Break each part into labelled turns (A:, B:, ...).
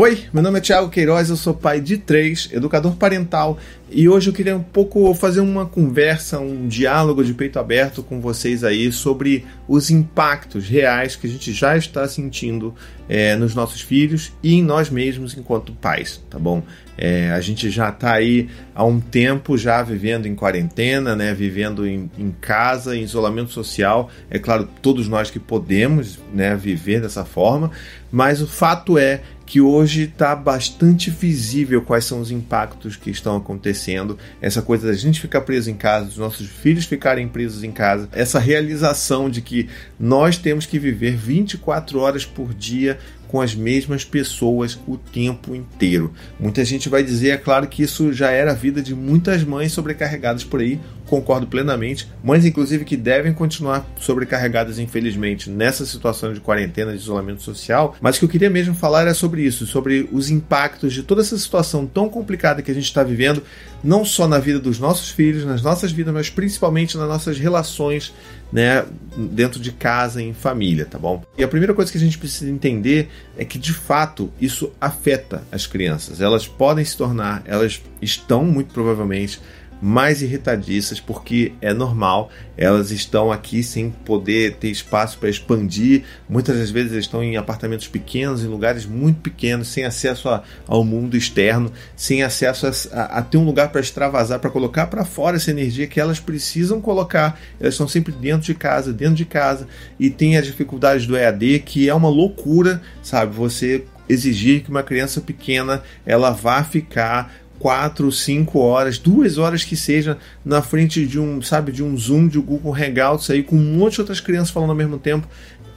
A: Oi, meu nome é Thiago Queiroz, eu sou pai de três, educador parental, e hoje eu queria um pouco fazer uma conversa, um diálogo de peito aberto com vocês aí sobre os impactos reais que a gente já está sentindo é, nos nossos filhos e em nós mesmos enquanto pais, tá bom? É, a gente já está aí há um tempo já vivendo em quarentena, né? Vivendo em, em, casa, em isolamento social. É claro, todos nós que podemos, né, viver dessa forma, mas o fato é que hoje está bastante visível quais são os impactos que estão acontecendo. Essa coisa da gente ficar preso em casa, dos nossos filhos ficarem presos em casa, essa realização de que nós temos que viver 24 horas por dia com as mesmas pessoas o tempo inteiro. Muita gente vai dizer, é claro, que isso já era a vida de muitas mães sobrecarregadas por aí, concordo plenamente. Mães, inclusive, que devem continuar sobrecarregadas, infelizmente, nessa situação de quarentena, de isolamento social. Mas o que eu queria mesmo falar é sobre isso, sobre os impactos de toda essa situação tão complicada que a gente está vivendo, não só na vida dos nossos filhos, nas nossas vidas, mas principalmente nas nossas relações né, dentro de casa, em família, tá bom? E a primeira coisa que a gente precisa entender é que de fato isso afeta as crianças. Elas podem se tornar, elas estão muito provavelmente mais irritadiças, porque é normal, elas estão aqui sem poder ter espaço para expandir. Muitas das vezes estão em apartamentos pequenos, em lugares muito pequenos, sem acesso a, ao mundo externo, sem acesso a, a, a ter um lugar para extravasar, para colocar para fora essa energia que elas precisam colocar. Elas estão sempre dentro de casa, dentro de casa, e tem as dificuldades do EAD, que é uma loucura, sabe? Você exigir que uma criança pequena ela vá ficar quatro, cinco horas, duas horas que seja, na frente de um, sabe, de um Zoom, de um Google Hangouts aí com um monte de outras crianças falando ao mesmo tempo,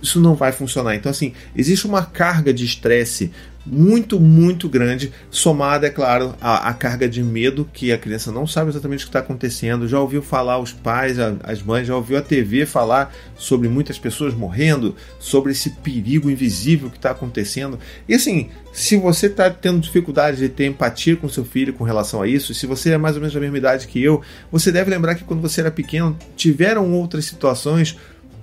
A: isso não vai funcionar. Então, assim, existe uma carga de estresse muito, muito grande, somada, é claro, à, à, carga de medo que a criança não sabe exatamente o que está acontecendo. Já ouviu falar os pais, a, as mães, já ouviu a TV falar sobre muitas pessoas morrendo, sobre esse perigo invisível que está acontecendo. E assim, se você está tendo dificuldade de ter empatia com seu filho com relação a isso, se você é mais ou menos da mesma idade que eu, você deve lembrar que quando você era pequeno tiveram outras situações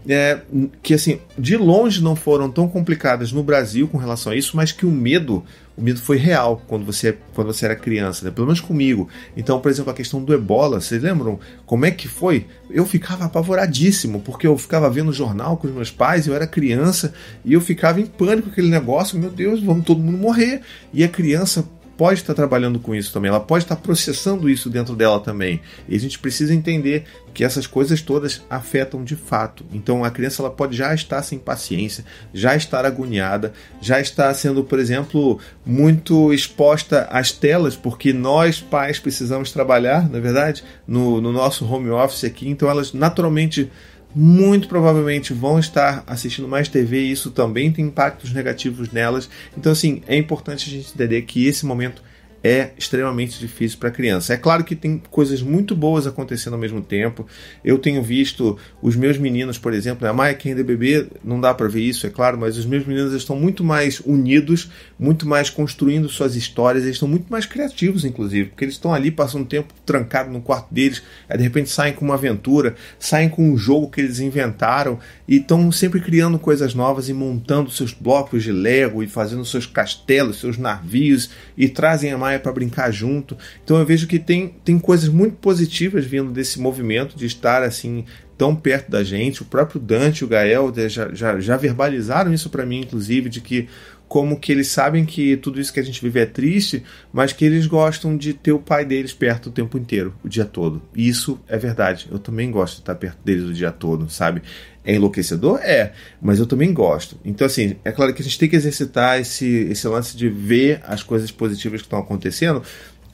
A: é, que assim, de longe não foram tão complicadas no Brasil com relação a isso, mas que o medo, o medo foi real quando você, quando você era criança, né? pelo menos comigo. Então, por exemplo, a questão do ebola, vocês lembram como é que foi? Eu ficava apavoradíssimo, porque eu ficava vendo jornal com os meus pais, eu era criança, e eu ficava em pânico com aquele negócio, meu Deus, vamos todo mundo morrer. E a criança pode estar trabalhando com isso também, ela pode estar processando isso dentro dela também. E a gente precisa entender que essas coisas todas afetam de fato. Então a criança ela pode já estar sem paciência, já estar agoniada, já estar sendo, por exemplo, muito exposta às telas, porque nós pais precisamos trabalhar, na é verdade, no, no nosso home office aqui, então elas naturalmente muito provavelmente vão estar assistindo mais TV e isso também tem impactos negativos nelas. Então, assim, é importante a gente entender que esse momento é extremamente difícil para a criança. É claro que tem coisas muito boas acontecendo ao mesmo tempo. Eu tenho visto os meus meninos, por exemplo, a Maia que ainda é bebê, não dá para ver isso, é claro, mas os meus meninos estão muito mais unidos, muito mais construindo suas histórias, eles estão muito mais criativos, inclusive, porque eles estão ali, passando tempo trancado no quarto deles, aí de repente saem com uma aventura, saem com um jogo que eles inventaram e estão sempre criando coisas novas e montando seus blocos de Lego e fazendo seus castelos, seus navios e trazem a Maia para brincar junto. Então eu vejo que tem, tem coisas muito positivas vindo desse movimento de estar assim tão perto da gente. O próprio Dante o Gael já, já, já verbalizaram isso para mim, inclusive, de que como que eles sabem que tudo isso que a gente vive é triste, mas que eles gostam de ter o pai deles perto o tempo inteiro, o dia todo. E isso é verdade. Eu também gosto de estar perto deles o dia todo, sabe? É enlouquecedor? É, mas eu também gosto. Então, assim, é claro que a gente tem que exercitar esse, esse lance de ver as coisas positivas que estão acontecendo,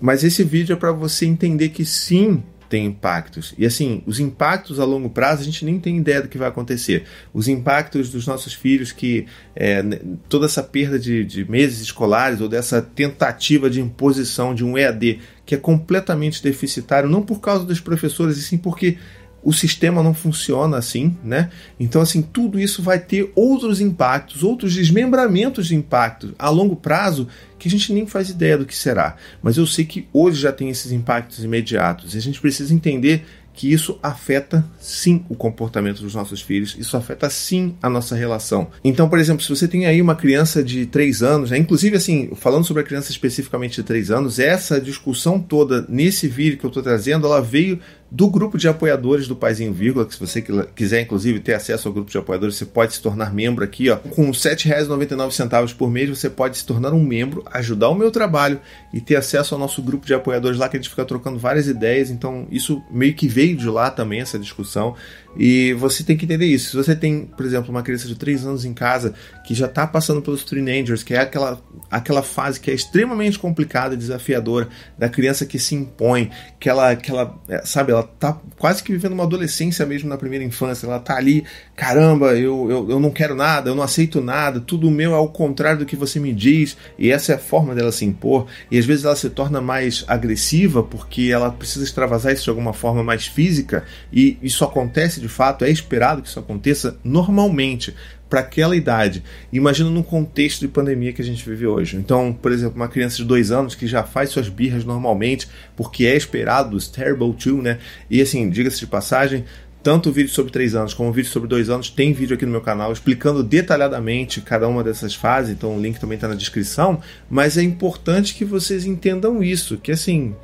A: mas esse vídeo é para você entender que sim, tem impactos. E assim, os impactos a longo prazo a gente nem tem ideia do que vai acontecer. Os impactos dos nossos filhos, que é, toda essa perda de, de meses escolares ou dessa tentativa de imposição de um EAD que é completamente deficitário, não por causa dos professores, e sim porque o sistema não funciona assim, né? Então, assim, tudo isso vai ter outros impactos, outros desmembramentos de impactos a longo prazo que a gente nem faz ideia do que será. Mas eu sei que hoje já tem esses impactos imediatos e a gente precisa entender que isso afeta sim o comportamento dos nossos filhos, isso afeta sim a nossa relação. Então, por exemplo, se você tem aí uma criança de 3 anos, né, inclusive assim, falando sobre a criança especificamente de 3 anos, essa discussão toda nesse vídeo que eu estou trazendo, ela veio do grupo de apoiadores do Paizinho Vírgula, que se você quiser inclusive ter acesso ao grupo de apoiadores, você pode se tornar membro aqui, ó. Com R$ 7,99 por mês, você pode se tornar um membro, ajudar o meu trabalho e ter acesso ao nosso grupo de apoiadores lá, que a gente fica trocando várias ideias. Então, isso meio que veio de lá também, essa discussão. E você tem que entender isso. Se você tem, por exemplo, uma criança de 3 anos em casa que já está passando pelos teenagers, que é aquela, aquela fase que é extremamente complicada, desafiadora, da criança que se impõe, que ela, que ela é, sabe, ela tá quase que vivendo uma adolescência mesmo na primeira infância. Ela tá ali, caramba, eu, eu, eu não quero nada, eu não aceito nada, tudo meu é ao contrário do que você me diz. E essa é a forma dela se impor. E às vezes ela se torna mais agressiva porque ela precisa extravasar isso de alguma forma mais física. E isso acontece de fato, é esperado que isso aconteça normalmente para aquela idade. Imagina num contexto de pandemia que a gente vive hoje. Então, por exemplo, uma criança de dois anos que já faz suas birras normalmente, porque é esperado dos Terrible 2, né? E assim, diga-se de passagem, tanto o vídeo sobre 3 anos como o vídeo sobre 2 anos tem vídeo aqui no meu canal explicando detalhadamente cada uma dessas fases, então o link também está na descrição. Mas é importante que vocês entendam isso, que assim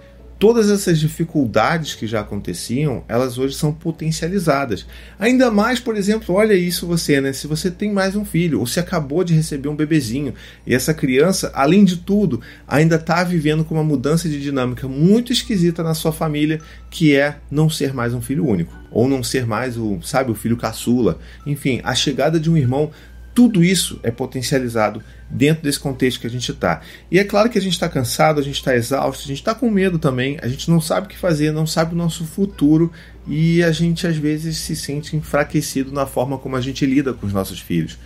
A: todas essas dificuldades que já aconteciam, elas hoje são potencializadas. Ainda mais, por exemplo, olha isso você, né? Se você tem mais um filho ou se acabou de receber um bebezinho e essa criança, além de tudo, ainda está vivendo com uma mudança de dinâmica muito esquisita na sua família, que é não ser mais um filho único ou não ser mais o, sabe, o filho caçula. Enfim, a chegada de um irmão tudo isso é potencializado dentro desse contexto que a gente está. E é claro que a gente está cansado, a gente está exausto, a gente está com medo também, a gente não sabe o que fazer, não sabe o nosso futuro e a gente às vezes se sente enfraquecido na forma como a gente lida com os nossos filhos.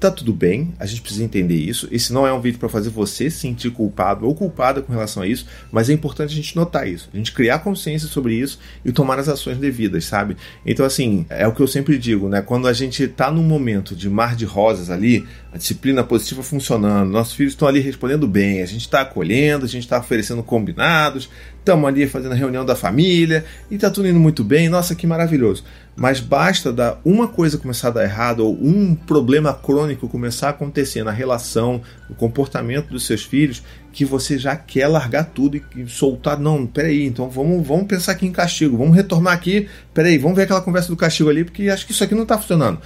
A: Tá tudo bem, a gente precisa entender isso. Esse não é um vídeo para fazer você se sentir culpado ou culpada com relação a isso, mas é importante a gente notar isso, a gente criar consciência sobre isso e tomar as ações devidas, sabe? Então, assim, é o que eu sempre digo, né? Quando a gente tá num momento de mar de rosas ali, a disciplina positiva funcionando, nossos filhos estão ali respondendo bem, a gente está acolhendo, a gente está oferecendo combinados, estamos ali fazendo a reunião da família e está tudo indo muito bem, nossa, que maravilhoso. Mas basta dar uma coisa começar a dar errado ou um problema crônico começar a acontecer na relação, no comportamento dos seus filhos, que você já quer largar tudo e, soltar. Não, peraí, então vamos, vamos pensar aqui em castigo, vamos retornar aqui, peraí, vamos ver aquela conversa do castigo ali, porque acho que isso aqui não está funcionando.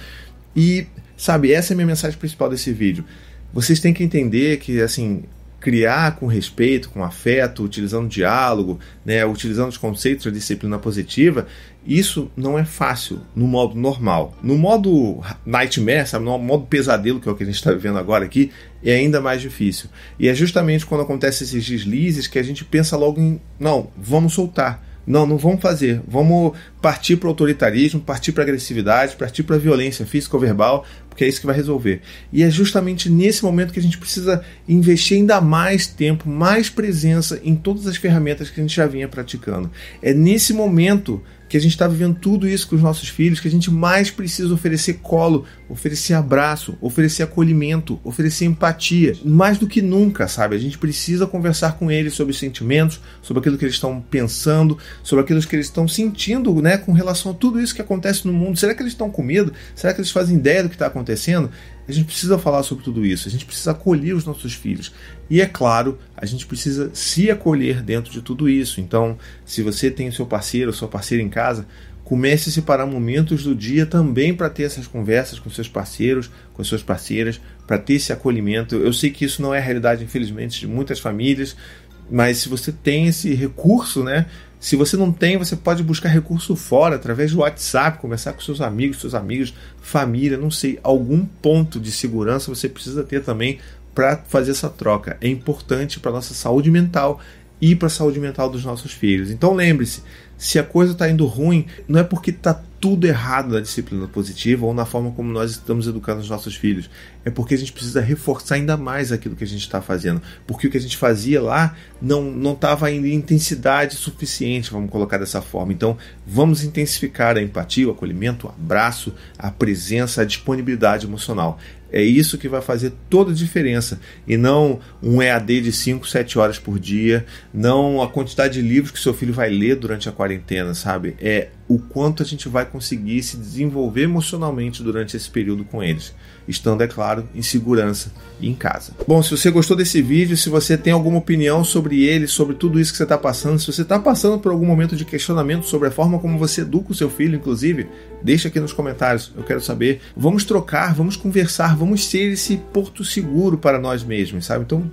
A: E Sabe, essa é a minha mensagem principal desse vídeo. Vocês têm que entender que, assim, criar com respeito, com afeto, utilizando diálogo, né, utilizando os conceitos da disciplina positiva, isso não é fácil no modo normal. No modo nightmare, sabe, no modo pesadelo, que é o que a gente está vivendo agora aqui, é ainda mais difícil. E é justamente quando acontecem esses deslizes que a gente pensa logo em, não, vamos soltar não, não vamos fazer. Vamos partir para o autoritarismo, partir para agressividade, partir para violência física ou verbal, porque é isso que vai resolver. E é justamente nesse momento que a gente precisa investir ainda mais tempo, mais presença em todas as ferramentas que a gente já vinha praticando. É nesse momento que a gente está vivendo tudo isso com os nossos filhos, que a gente mais precisa oferecer colo, oferecer abraço, oferecer acolhimento, oferecer empatia, mais do que nunca, sabe? A gente precisa conversar com eles sobre os sentimentos, sobre aquilo que eles estão pensando, sobre aquilo que eles estão sentindo, né, com relação a tudo isso que acontece no mundo. Será que eles estão com medo? Será que eles fazem ideia do que está acontecendo? A gente precisa falar sobre tudo isso, a gente precisa acolher os nossos filhos. E é claro, a gente precisa se acolher dentro de tudo isso. Então, se você tem o seu parceiro ou sua parceira em casa, comece a separar momentos do dia também para ter essas conversas com seus parceiros, com suas parceiras, para ter esse acolhimento. Eu sei que isso não é a realidade, infelizmente, de muitas famílias, mas se você tem esse recurso, né? Se você não tem, você pode buscar recurso fora, através do WhatsApp, conversar com seus amigos, seus amigos, família, não sei, algum ponto de segurança você precisa ter também para fazer essa troca. É importante para nossa saúde mental e para a saúde mental dos nossos filhos. Então lembre-se, se a coisa está indo ruim, não é porque está tudo errado na disciplina positiva ou na forma como nós estamos educando os nossos filhos. É porque a gente precisa reforçar ainda mais aquilo que a gente está fazendo. Porque o que a gente fazia lá não estava ainda em intensidade suficiente, vamos colocar dessa forma. Então, vamos intensificar a empatia, o acolhimento, o abraço, a presença, a disponibilidade emocional É isso que vai fazer toda a diferença. E não um EAD de 5, 7 horas por dia, não a quantidade de livros que seu filho vai ler durante a quarentena, sabe? É o quanto a gente vai conseguir se desenvolver emocionalmente durante esse período com eles, estando, é claro, em segurança e em casa. Bom, se você gostou desse vídeo, se você tem alguma opinião sobre ele, sobre tudo isso que você está passando, se você está passando por algum momento de questionamento sobre a forma como você educa o seu filho, inclusive, deixa aqui nos comentários, eu quero saber. Vamos trocar, vamos conversar, vamos ser esse porto seguro para nós mesmos, sabe? Então,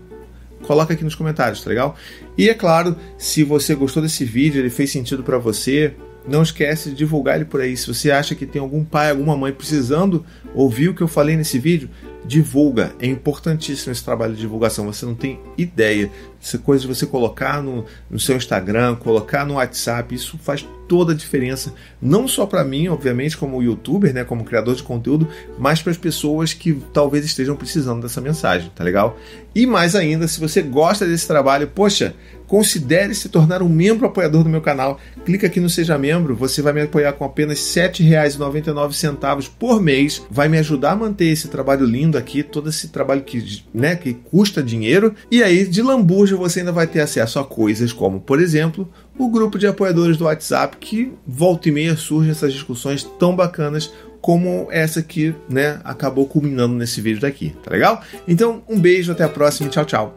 A: coloca aqui nos comentários, tá legal? E é claro, se você gostou desse vídeo, ele fez sentido para você, não esquece de divulgar ele por aí. Se você acha que tem algum pai, alguma mãe precisando ouvir o que eu falei nesse vídeo, divulga. É importantíssimo esse trabalho de divulgação. Você não tem ideia. Essa coisa de você colocar no, no seu Instagram, colocar no WhatsApp, isso faz toda a diferença. Não só para mim, obviamente, como youtuber, né, como criador de conteúdo, mas para as pessoas que talvez estejam precisando dessa mensagem, tá legal? E mais ainda, se você gosta desse trabalho, poxa, considere se tornar um membro apoiador do meu canal. Clica aqui no Seja Membro, você vai me apoiar com apenas R$ 7,99 por mês. Vai me ajudar a manter esse trabalho lindo aqui, todo esse trabalho que, né, que custa dinheiro. E aí, de lambuja, você ainda vai ter acesso a coisas como, por exemplo, o grupo de apoiadores do WhatsApp, que volta e meia surgem essas discussões tão bacanas como essa que né, acabou culminando nesse vídeo daqui, tá legal? Então, um beijo, até a próxima e tchau, tchau.